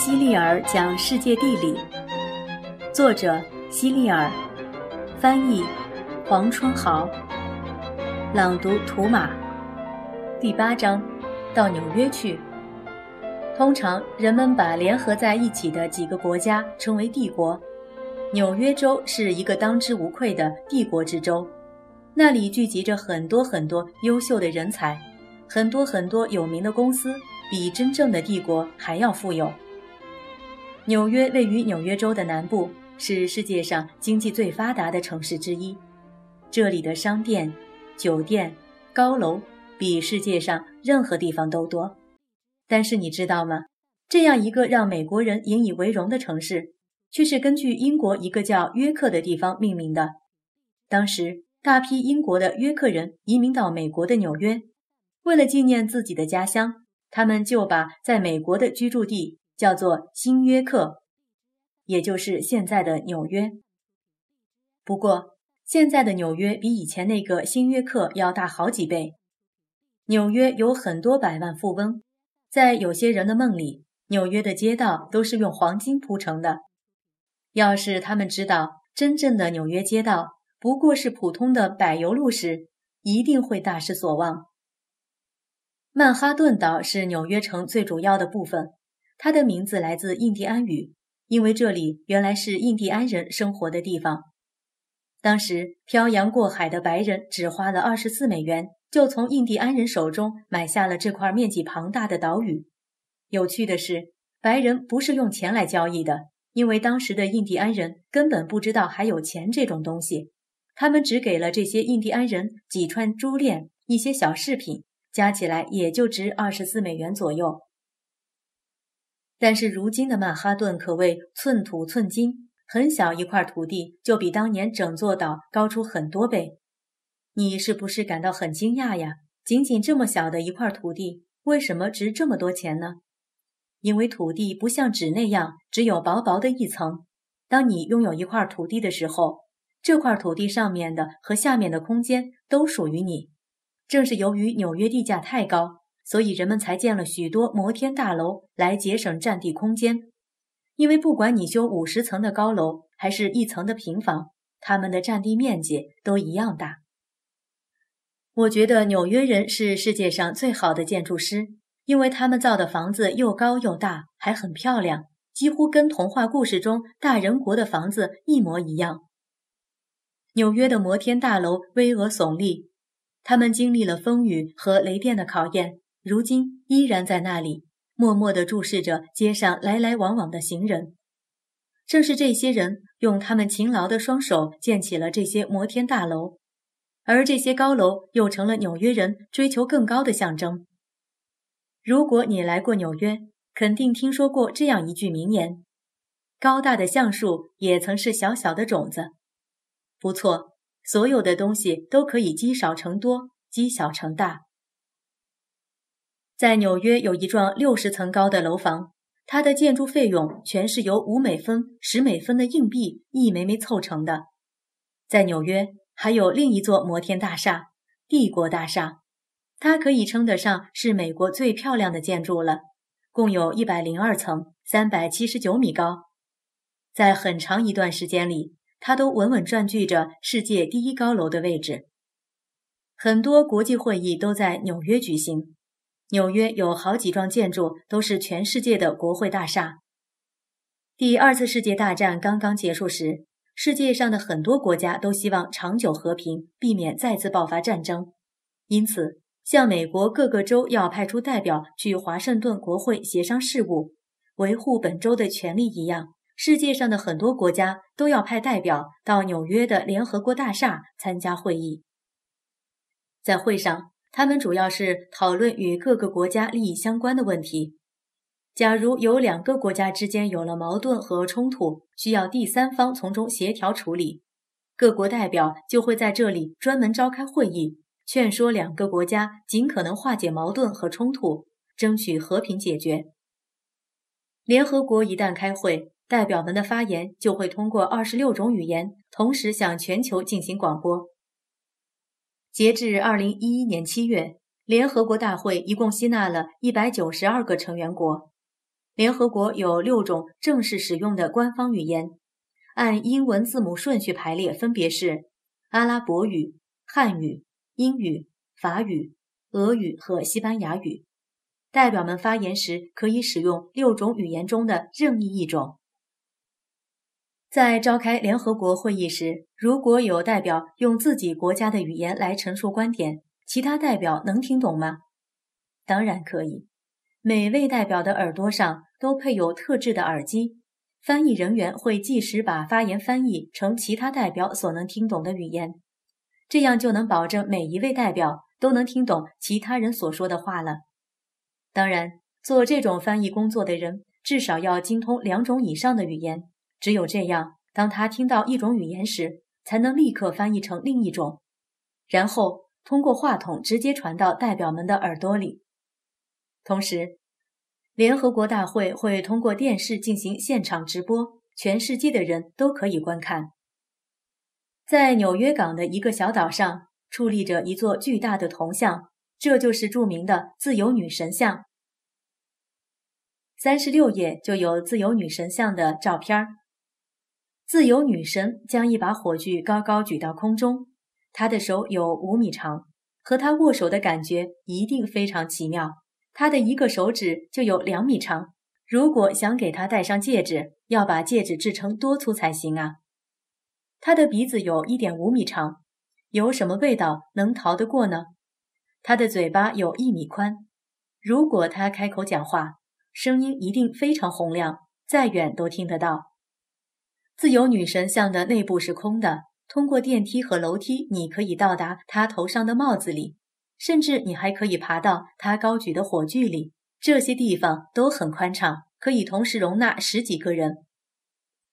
希利尔讲世界地理，作者希利尔，翻译黄春豪，朗读图马。第八章，到纽约去。通常人们把联合在一起的几个国家称为帝国，纽约州是一个当之无愧的帝国之州，那里聚集着很多很多优秀的人才，很多很多有名的公司，比真正的帝国还要富有。纽约位于纽约州的南部，是世界上经济最发达的城市之一。这里的商店、酒店、高楼比世界上任何地方都多。但是你知道吗？这样一个让美国人引以为荣的城市，却是根据英国一个叫约克的地方命名的。当时，大批英国的约克人移民到美国的纽约，为了纪念自己的家乡，他们就把在美国的居住地。叫做新约克，也就是现在的纽约。不过，现在的纽约比以前那个新约克要大好几倍。纽约有很多百万富翁，在有些人的梦里，纽约的街道都是用黄金铺成的。要是他们知道真正的纽约街道不过是普通的柏油路时，一定会大失所望。曼哈顿岛是纽约城最主要的部分。它的名字来自印第安语，因为这里原来是印第安人生活的地方。当时漂洋过海的白人只花了二十四美元，就从印第安人手中买下了这块面积庞大的岛屿。有趣的是，白人不是用钱来交易的，因为当时的印第安人根本不知道还有钱这种东西。他们只给了这些印第安人几串珠链、一些小饰品，加起来也就值二十四美元左右。但是如今的曼哈顿可谓寸土寸金，很小一块土地就比当年整座岛高出很多倍。你是不是感到很惊讶呀？仅仅这么小的一块土地，为什么值这么多钱呢？因为土地不像纸那样只有薄薄的一层。当你拥有一块土地的时候，这块土地上面的和下面的空间都属于你。正是由于纽约地价太高。所以人们才建了许多摩天大楼来节省占地空间，因为不管你修五十层的高楼还是一层的平房，他们的占地面积都一样大。我觉得纽约人是世界上最好的建筑师，因为他们造的房子又高又大，还很漂亮，几乎跟童话故事中大人国的房子一模一样。纽约的摩天大楼巍峨耸立，他们经历了风雨和雷电的考验。如今依然在那里，默默地注视着街上来来往往的行人。正是这些人用他们勤劳的双手建起了这些摩天大楼，而这些高楼又成了纽约人追求更高的象征。如果你来过纽约，肯定听说过这样一句名言：“高大的橡树也曾是小小的种子。”不错，所有的东西都可以积少成多，积小成大。在纽约有一幢六十层高的楼房，它的建筑费用全是由五美分、十美分的硬币一枚枚凑成的。在纽约还有另一座摩天大厦——帝国大厦，它可以称得上是美国最漂亮的建筑了，共有一百零二层，三百七十九米高。在很长一段时间里，它都稳稳占据着世界第一高楼的位置。很多国际会议都在纽约举行。纽约有好几幢建筑都是全世界的国会大厦。第二次世界大战刚刚结束时，世界上的很多国家都希望长久和平，避免再次爆发战争。因此，像美国各个州要派出代表去华盛顿国会协商事务，维护本州的权利一样，世界上的很多国家都要派代表到纽约的联合国大厦参加会议。在会上。他们主要是讨论与各个国家利益相关的问题。假如有两个国家之间有了矛盾和冲突，需要第三方从中协调处理，各国代表就会在这里专门召开会议，劝说两个国家尽可能化解矛盾和冲突，争取和平解决。联合国一旦开会，代表们的发言就会通过二十六种语言，同时向全球进行广播。截至二零一一年七月，联合国大会一共吸纳了一百九十二个成员国。联合国有六种正式使用的官方语言，按英文字母顺序排列，分别是阿拉伯语、汉语、英语、法语、俄语和西班牙语。代表们发言时可以使用六种语言中的任意一种。在召开联合国会议时，如果有代表用自己国家的语言来陈述观点，其他代表能听懂吗？当然可以。每位代表的耳朵上都配有特制的耳机，翻译人员会即时把发言翻译成其他代表所能听懂的语言，这样就能保证每一位代表都能听懂其他人所说的话了。当然，做这种翻译工作的人至少要精通两种以上的语言。只有这样，当他听到一种语言时，才能立刻翻译成另一种，然后通过话筒直接传到代表们的耳朵里。同时，联合国大会会通过电视进行现场直播，全世界的人都可以观看。在纽约港的一个小岛上，矗立着一座巨大的铜像，这就是著名的自由女神像。三十六页就有自由女神像的照片儿。自由女神将一把火炬高高举到空中，她的手有五米长，和她握手的感觉一定非常奇妙。她的一个手指就有两米长，如果想给她戴上戒指，要把戒指制成多粗才行啊！她的鼻子有一点五米长，有什么味道能逃得过呢？她的嘴巴有一米宽，如果她开口讲话，声音一定非常洪亮，再远都听得到。自由女神像的内部是空的，通过电梯和楼梯，你可以到达她头上的帽子里，甚至你还可以爬到她高举的火炬里。这些地方都很宽敞，可以同时容纳十几个人。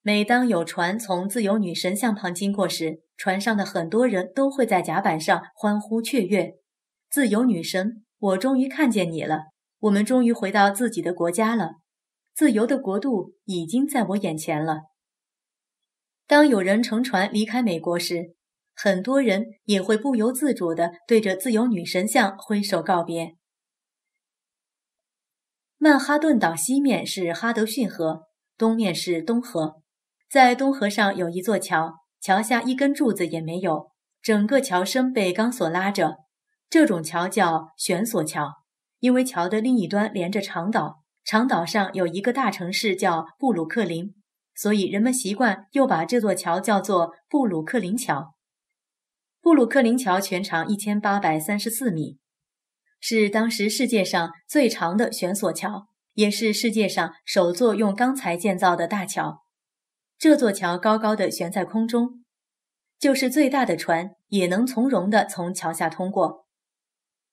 每当有船从自由女神像旁经过时，船上的很多人都会在甲板上欢呼雀跃。自由女神，我终于看见你了！我们终于回到自己的国家了，自由的国度已经在我眼前了。当有人乘船离开美国时，很多人也会不由自主地对着自由女神像挥手告别。曼哈顿岛西面是哈德逊河，东面是东河。在东河上有一座桥，桥下一根柱子也没有，整个桥身被钢索拉着。这种桥叫悬索桥，因为桥的另一端连着长岛，长岛上有一个大城市叫布鲁克林。所以人们习惯又把这座桥叫做布鲁克林桥。布鲁克林桥全长一千八百三十四米，是当时世界上最长的悬索桥，也是世界上首座用钢材建造的大桥。这座桥高高的悬在空中，就是最大的船也能从容地从桥下通过。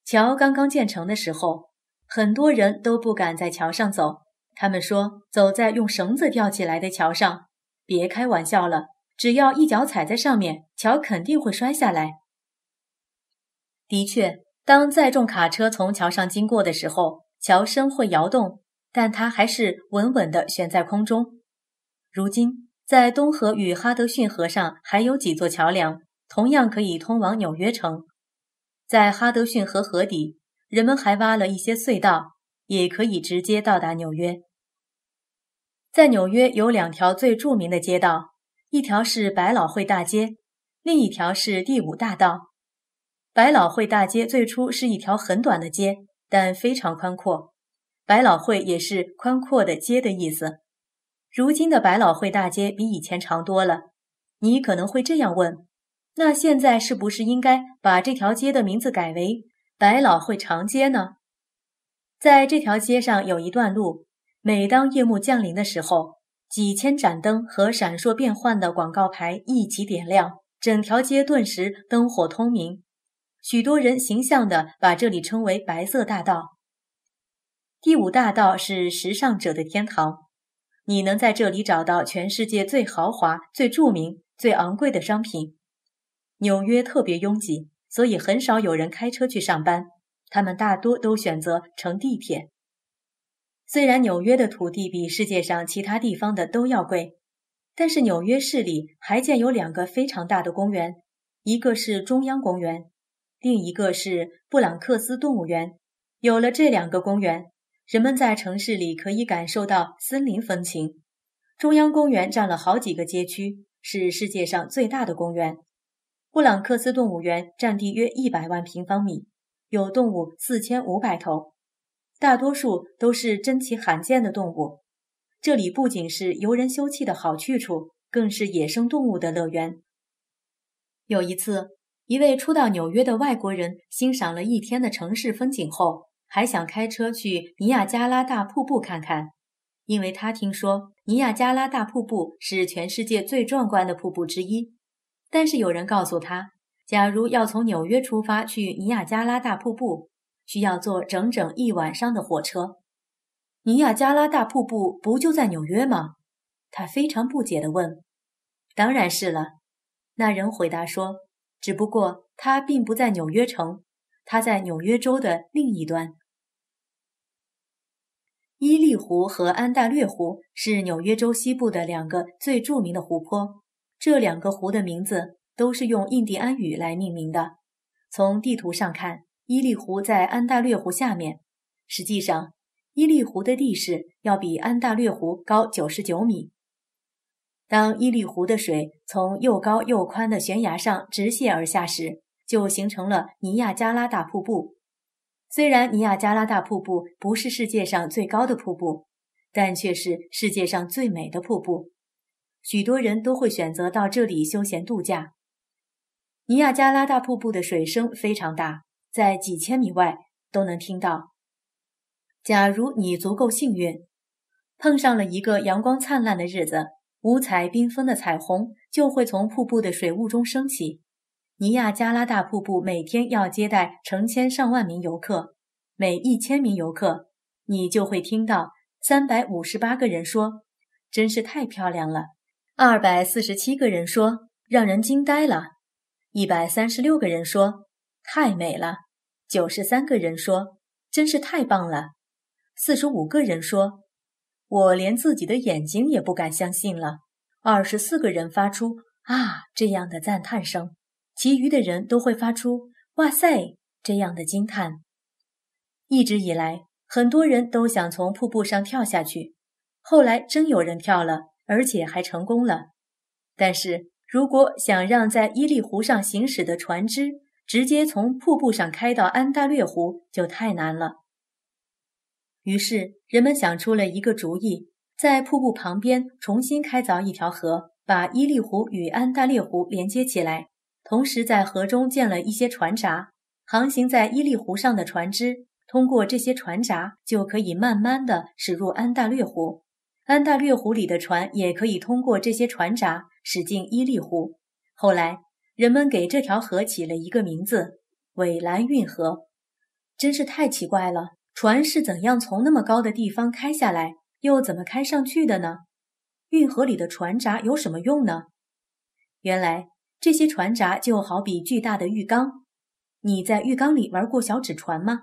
桥刚刚建成的时候，很多人都不敢在桥上走。他们说：“走在用绳子吊起来的桥上，别开玩笑了。只要一脚踩在上面，桥肯定会摔下来。”的确，当载重卡车从桥上经过的时候，桥身会摇动，但它还是稳稳地悬在空中。如今，在东河与哈德逊河上还有几座桥梁，同样可以通往纽约城。在哈德逊河河底，人们还挖了一些隧道。也可以直接到达纽约。在纽约有两条最著名的街道，一条是百老汇大街，另一条是第五大道。百老汇大街最初是一条很短的街，但非常宽阔。百老汇也是宽阔的街的意思。如今的百老汇大街比以前长多了。你可能会这样问：那现在是不是应该把这条街的名字改为百老汇长街呢？在这条街上有一段路，每当夜幕降临的时候，几千盏灯和闪烁变幻的广告牌一起点亮，整条街顿时灯火通明。许多人形象地把这里称为“白色大道”。第五大道是时尚者的天堂，你能在这里找到全世界最豪华、最著名、最昂贵的商品。纽约特别拥挤，所以很少有人开车去上班。他们大多都选择乘地铁。虽然纽约的土地比世界上其他地方的都要贵，但是纽约市里还建有两个非常大的公园，一个是中央公园，另一个是布朗克斯动物园。有了这两个公园，人们在城市里可以感受到森林风情。中央公园占了好几个街区，是世界上最大的公园。布朗克斯动物园占地约一百万平方米，有动物四千五百头，大多数都是珍奇罕见的动物。这里不仅是游人休憩的好去处，更是野生动物的乐园。有一次，一位初到纽约的外国人欣赏了一天的城市风景后，还想开车去尼亚加拉大瀑布看看，因为他听说尼亚加拉大瀑布是全世界最壮观的瀑布之一。但是有人告诉他，假如要从纽约出发去尼亚加拉大瀑布，需要坐整整一晚上的火车。尼亚加拉大瀑布不就在纽约吗？他非常不解地问。“当然是了。”那人回答说，“只不过它并不在纽约城，它在纽约州的另一端。”伊利湖和安大略湖是纽约州西部的两个最著名的湖泊。这两个湖的名字都是用印第安语来命名的。从地图上看，伊利湖在安大略湖下面，实际上。伊利湖的地势要比安大略湖高九十九米。当伊利湖的水从又高又宽的悬崖上直泻而下时，就形成了尼亚加拉大瀑布。虽然尼亚加拉大瀑布不是世界上最高的瀑布，但却是世界上最美的瀑布。许多人都会选择到这里休闲度假。尼亚加拉大瀑布的水声非常大，在几千米外都能听到。假如你足够幸运，碰上了一个阳光灿烂的日子，五彩缤纷的彩虹就会从瀑布的水雾中升起。尼亚加拉大瀑布每天要接待成千上万名游客，每一千名游客，你就会听到三百五十八个人说：“真是太漂亮了。”二百四十七个人说：“让人惊呆了。”一百三十六个人说：“太美了。”九十三个人说：“真是太棒了。”四十五个人说：“我连自己的眼睛也不敢相信了。”二十四个人发出“啊”这样的赞叹声，其余的人都会发出“哇塞”这样的惊叹。一直以来，很多人都想从瀑布上跳下去，后来真有人跳了，而且还成功了。但是如果想让在伊利湖上行驶的船只直接从瀑布上开到安大略湖，就太难了。于是，人们想出了一个主意，在瀑布旁边重新开凿一条河，把伊利湖与安大略湖连接起来。同时，在河中建了一些船闸，航行在伊利湖上的船只通过这些船闸，就可以慢慢地驶入安大略湖。安大略湖里的船也可以通过这些船闸驶进伊利湖。后来，人们给这条河起了一个名字——纬兰运河。真是太奇怪了。船是怎样从那么高的地方开下来，又怎么开上去的呢？运河里的船闸有什么用呢？原来这些船闸就好比巨大的浴缸。你在浴缸里玩过小纸船吗？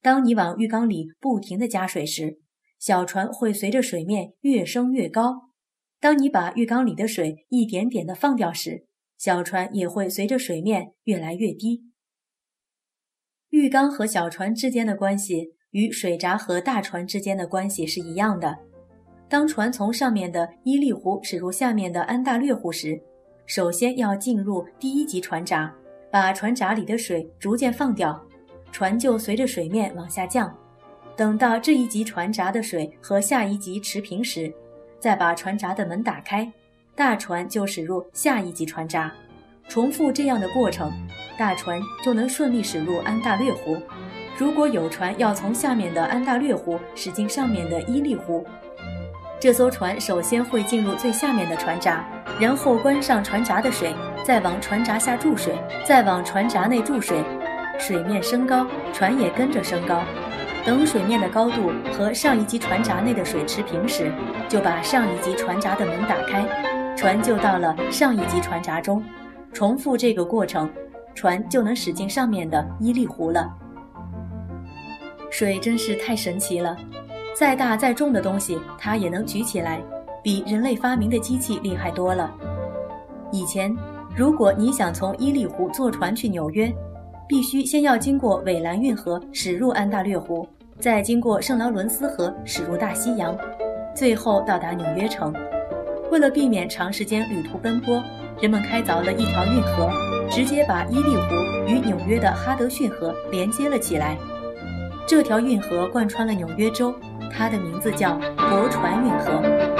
当你往浴缸里不停地加水时，小船会随着水面越升越高；当你把浴缸里的水一点点地放掉时，小船也会随着水面越来越低。浴缸和小船之间的关系。与水闸和大船之间的关系是一样的。当船从上面的伊利湖驶入下面的安大略湖时，首先要进入第一级船闸，把船闸里的水逐渐放掉，船就随着水面往下降。等到这一级船闸的水和下一级持平时，再把船闸的门打开，大船就驶入下一级船闸。重复这样的过程，大船就能顺利驶入安大略湖。如果有船要从下面的安大略湖驶进上面的伊利湖，这艘船首先会进入最下面的船闸，然后关上船闸的水，再往船闸下注水，再往船闸内注水。水面升高，船也跟着升高。等水面的高度和上一级船闸内的水持平时，就把上一级船闸的门打开，船就到了上一级船闸中。重复这个过程，船就能驶进上面的伊利湖了。水真是太神奇了，再大再重的东西它也能举起来，比人类发明的机器厉害多了。以前，如果你想从伊利湖坐船去纽约，必须先要经过韦兰运河驶入安大略湖，再经过圣劳伦斯河驶入大西洋，最后到达纽约城。为了避免长时间旅途奔波，人们开凿了一条运河，直接把伊利湖与纽约的哈德逊河连接了起来。这条运河贯穿了纽约州，它的名字叫驳船运河。